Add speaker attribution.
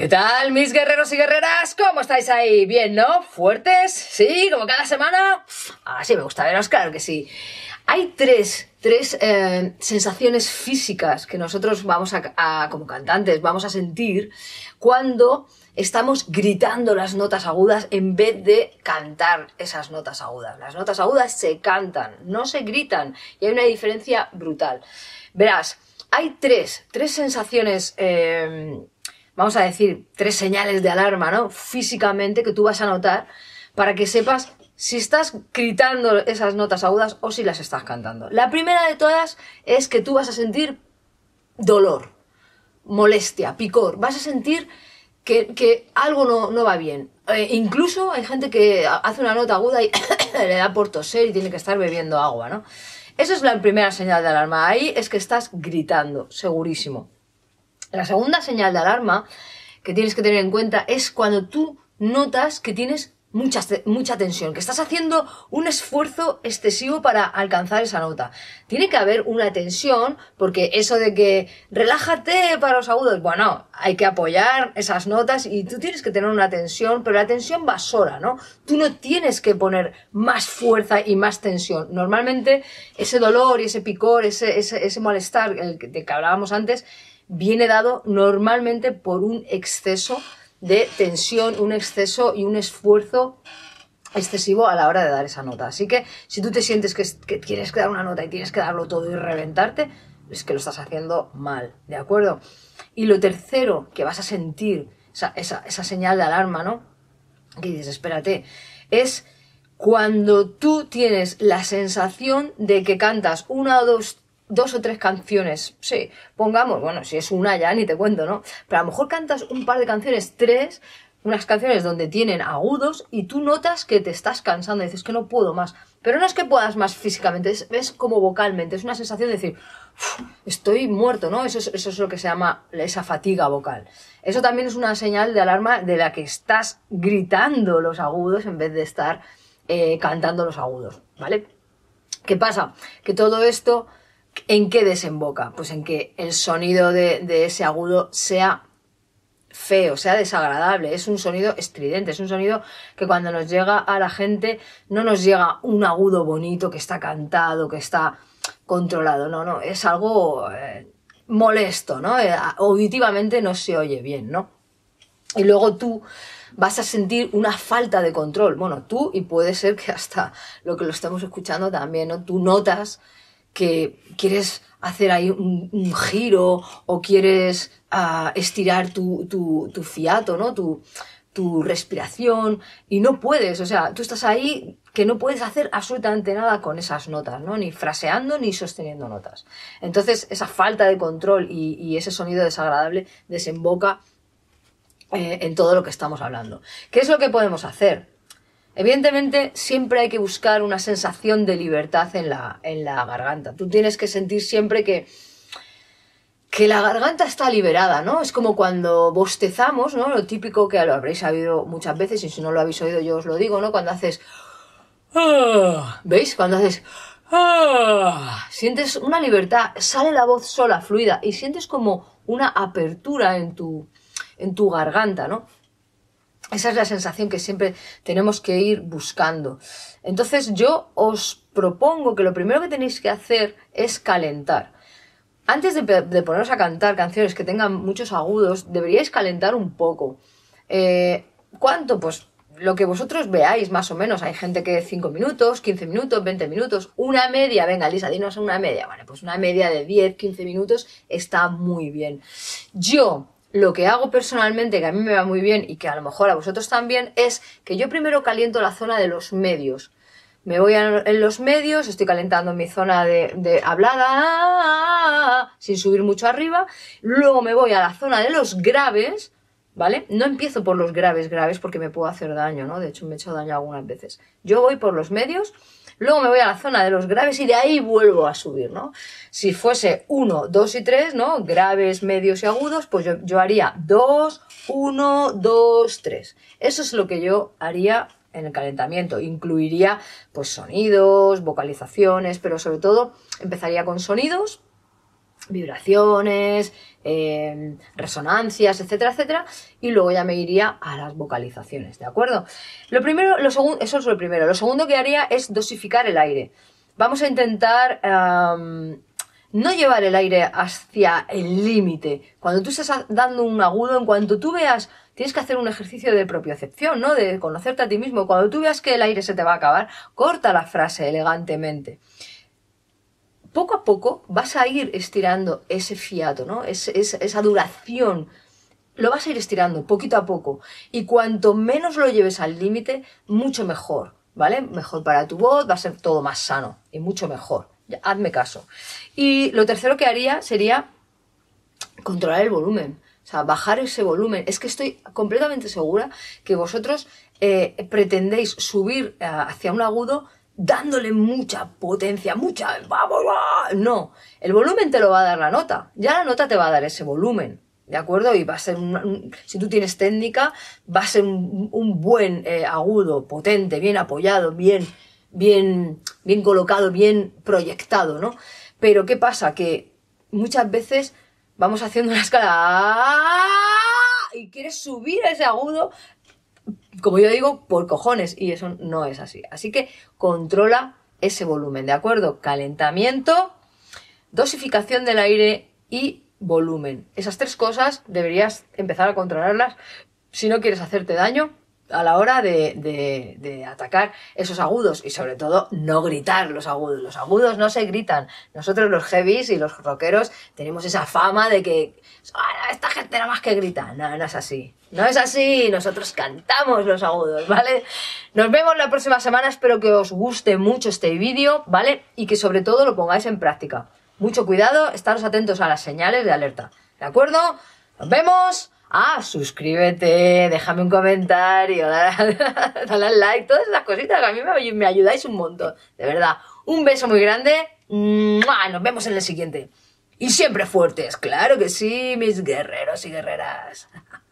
Speaker 1: ¿Qué tal, mis guerreros y guerreras? ¿Cómo estáis ahí? ¿Bien, no? ¿Fuertes? ¿Sí? ¿Como cada semana? Ah, sí, me gusta veros, claro que sí. Hay tres, tres eh, sensaciones físicas que nosotros vamos a, como cantantes, vamos a sentir cuando estamos gritando las notas agudas en vez de cantar esas notas agudas. Las notas agudas se cantan, no se gritan, y hay una diferencia brutal. Verás, hay tres, tres sensaciones... Eh, vamos a decir, tres señales de alarma, ¿no? Físicamente que tú vas a notar para que sepas si estás gritando esas notas agudas o si las estás cantando. La primera de todas es que tú vas a sentir dolor, molestia, picor. Vas a sentir que, algo no, va bien. Eh, incluso hay gente que hace una nota aguda y le da por toser y tiene que estar bebiendo agua, ¿no? Esa es la primera señal de alarma. Ahí es que estás gritando, segurísimo. La segunda señal de alarma que tienes que tener en cuenta es cuando tú notas que tienes mucha, mucha tensión, que estás haciendo un esfuerzo excesivo para alcanzar esa nota. Tiene que haber una tensión, porque eso de que relájate para los agudos, bueno, hay que apoyar esas notas y tú tienes que tener una tensión, pero la tensión va sola, ¿no? Tú no tienes que poner más fuerza y más tensión. Normalmente ese dolor y ese picor, ese, ese, malestar el de que hablábamos antes, viene dado normalmente por un exceso de tensión, un exceso y un esfuerzo excesivo a la hora de dar esa nota. Así que si tú te sientes que, tienes que dar una nota y tienes que darlo todo y reventarte, es que lo estás haciendo mal, ¿de acuerdo? Y lo tercero que vas a sentir, esa, esa señal de alarma, ¿no? Que dices, espérate, es cuando tú tienes la sensación de que cantas una o dos dos o tres canciones, sí, pongamos, bueno, si es una ya ni te cuento, ¿no? Pero a lo mejor cantas un par de canciones, tres, unas canciones donde tienen agudos y tú notas que te estás cansando y dices que no puedo más. Pero no es que puedas más físicamente, es, como vocalmente, es una sensación de decir, estoy muerto, ¿no? Eso es, eso es lo que se llama esa fatiga vocal. Eso también es una señal de alarma de la que estás gritando los agudos en vez de estar eh, cantando los agudos, ¿vale? ¿Qué pasa? Que todo esto ¿En qué desemboca? Pues en que el sonido de, ese agudo sea feo, sea desagradable, es un sonido estridente, es un sonido que cuando nos llega a la gente no nos llega un agudo bonito que está cantado, que está controlado, no, no, es algo eh, molesto, ¿no? Eh, auditivamente no se oye bien, ¿no? Y luego tú vas a sentir una falta de control, bueno, tú y puede ser que hasta lo que lo estamos escuchando también, ¿no? Tú notas que quieres hacer ahí un, giro o quieres ah, estirar tu, tu, fiato, ¿no? Tu, tu respiración y no puedes, o sea, tú estás ahí que no puedes hacer absolutamente nada con esas notas, ¿no? Ni fraseando ni sosteniendo notas. Entonces, esa falta de control y, ese sonido desagradable desemboca eh, en todo lo que estamos hablando. ¿Qué es lo que podemos hacer? Evidentemente, siempre hay que buscar una sensación de libertad en la, en la garganta. Tú tienes que sentir siempre que, que la garganta está liberada, ¿no? Es como cuando bostezamos, ¿no? Lo típico que lo habréis sabido muchas veces, y si no lo habéis oído yo os lo digo, ¿no? Cuando haces... Ah", ¿Veis? Cuando haces... Ah", sientes una libertad, sale la voz sola, fluida, y sientes como una apertura en tu, en tu garganta, ¿no? Esa es la sensación que siempre tenemos que ir buscando. Entonces yo os propongo que lo primero que tenéis que hacer es calentar. Antes de, poneros a cantar canciones que tengan muchos agudos, deberíais calentar un poco. Eh, ¿Cuánto? Pues lo que vosotros veáis, más o menos. Hay gente que 5 minutos, 15 minutos, 20 minutos, una media. Venga, Lisa, dinos una media. Vale, pues una media de 10, 15 minutos está muy bien. Yo lo que hago personalmente, que a mí me va muy bien y que a lo mejor a vosotros también, es que yo primero caliento la zona de los medios. Me voy en los medios, estoy calentando mi zona de, hablada, sin subir mucho arriba. Luego me voy a la zona de los graves, ¿vale? No empiezo por los graves, graves, porque me puedo hacer daño, ¿no? De hecho, me he hecho daño algunas veces. Yo voy por los medios Luego me voy a la zona de los graves y de ahí vuelvo a subir, ¿no? Si fuese 1, 2 y 3, ¿no? Graves, medios y agudos, pues yo, haría 2, 1, 2, 3. Eso es lo que yo haría en el calentamiento. Incluiría pues sonidos, vocalizaciones, pero sobre todo empezaría con sonidos vibraciones, eh, resonancias, etcétera, etcétera, y luego ya me iría a las vocalizaciones, ¿de acuerdo? Lo primero, lo segundo, eso es lo primero. Lo segundo que haría es dosificar el aire. Vamos a intentar no llevar el aire hacia el límite. Cuando tú estás dando un agudo, en cuanto tú veas, tienes que hacer un ejercicio de propiocepción, ¿no? De conocerte a ti mismo. Cuando tú veas que el aire se te va a acabar, corta la frase elegantemente poco a poco vas a ir estirando ese fiato, ¿no? esa duración. Lo vas a ir estirando poquito a poco. Y cuanto menos lo lleves al límite, mucho mejor, ¿vale? Mejor para tu voz, va a ser todo más sano y mucho mejor. hazme caso. Y lo tercero que haría sería controlar el volumen. O sea, bajar ese volumen. Es que estoy completamente segura que vosotros eh, pretendéis subir eh, hacia un agudo dándole mucha potencia, mucha... No, el volumen te lo va a dar la nota. Ya la nota te va a dar ese volumen. ¿De acuerdo? Y va a ser, un, si tú tienes técnica, va a ser un, buen eh, agudo, potente, bien apoyado, bien, bien, bien colocado, bien proyectado, ¿no? Pero ¿qué pasa? Que muchas veces vamos haciendo una escala y quieres subir ese agudo, como yo digo, por cojones, y eso no es así. Así que controla ese volumen, ¿de acuerdo? Calentamiento, dosificación del aire y volumen. Esas tres cosas deberías empezar a controlarlas si no quieres hacerte daño a la hora de, atacar esos agudos y sobre todo no gritar los agudos. Los agudos no se gritan. Nosotros los heavies y los rockeros tenemos esa fama de que esta gente nada más que grita. No, no es así. No es así. Nosotros cantamos los agudos, ¿vale? Nos vemos la próxima semana. Espero que os guste mucho este vídeo, ¿vale? Y que sobre todo lo pongáis en práctica. Mucho cuidado, estaros atentos a las señales de alerta. ¿De acuerdo? Nos vemos. Ah, suscríbete, déjame un comentario, dale, al like, todas esas cositas que a mí me, ayudáis un montón. De verdad, un beso muy grande. Nos vemos en el siguiente. Y siempre fuertes, claro que sí, mis guerreros y guerreras.